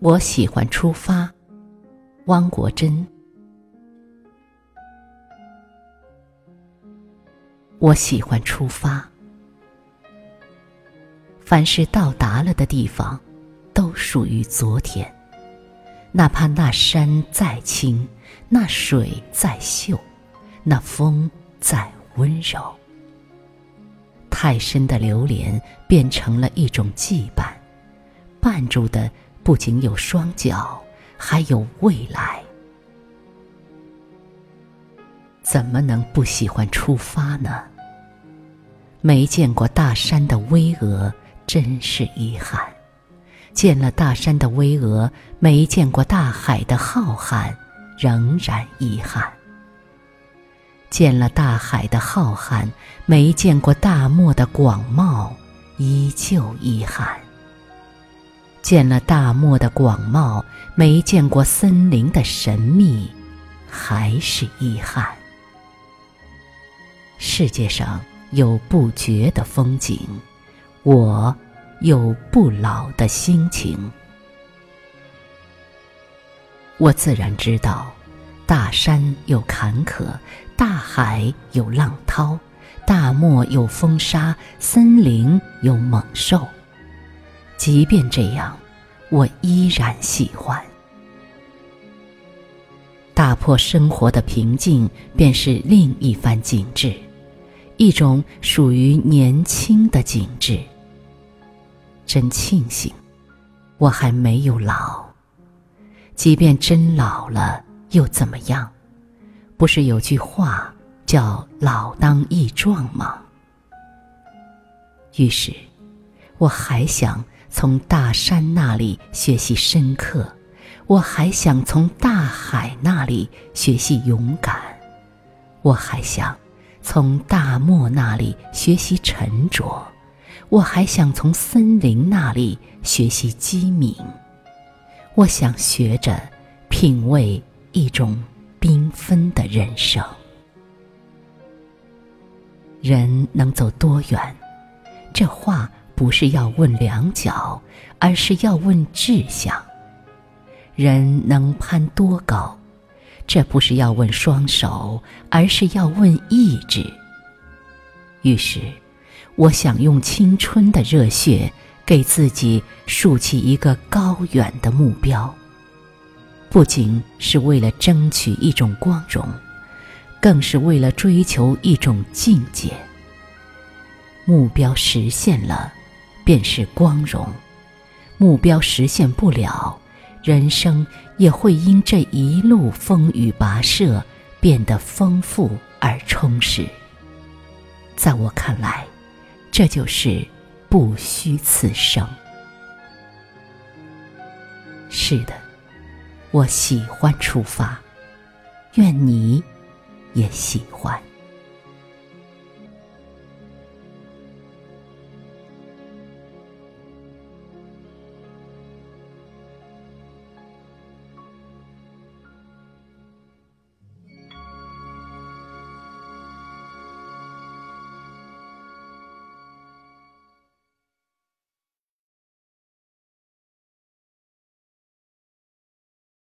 我喜欢出发，汪国真。我喜欢出发，凡是到达了的地方，都属于昨天。哪怕那山再青，那水再秀，那风再温柔，太深的流连变成了一种羁绊，绊住的不仅有双脚，还有未来。怎么能不喜欢出发呢？没见过大山的巍峨，真是遗憾；见了大山的巍峨，没见过大海的浩瀚，仍然遗憾；见了大海的浩瀚，没见过大漠的广袤，依旧遗憾；见了大漠的广袤，没见过森林的神秘，还是遗憾。世界上有不绝的风景，我有不老的心情。我自然知道，大山有坎坷，大海有浪涛，大漠有风沙，森林有猛兽。即便这样，我依然喜欢。打破生活的平静，便是另一番景致。一种属于年轻的景致。真庆幸，我还没有老。即便真老了，又怎么样？不是有句话叫“老当益壮”吗？于是，我还想从大山那里学习深刻，我还想从大海那里学习勇敢，我还想。从大漠那里学习沉着，我还想从森林那里学习机敏。我想学着品味一种缤纷的人生。人能走多远？这话不是要问两脚，而是要问志向。人能攀多高？这不是要问双手，而是要问意志。于是，我想用青春的热血，给自己竖起一个高远的目标，不仅是为了争取一种光荣，更是为了追求一种境界。目标实现了，便是光荣；目标实现不了，人生也会因这一路风雨跋涉变得丰富而充实。在我看来，这就是不虚此生。是的，我喜欢出发，愿你也喜欢。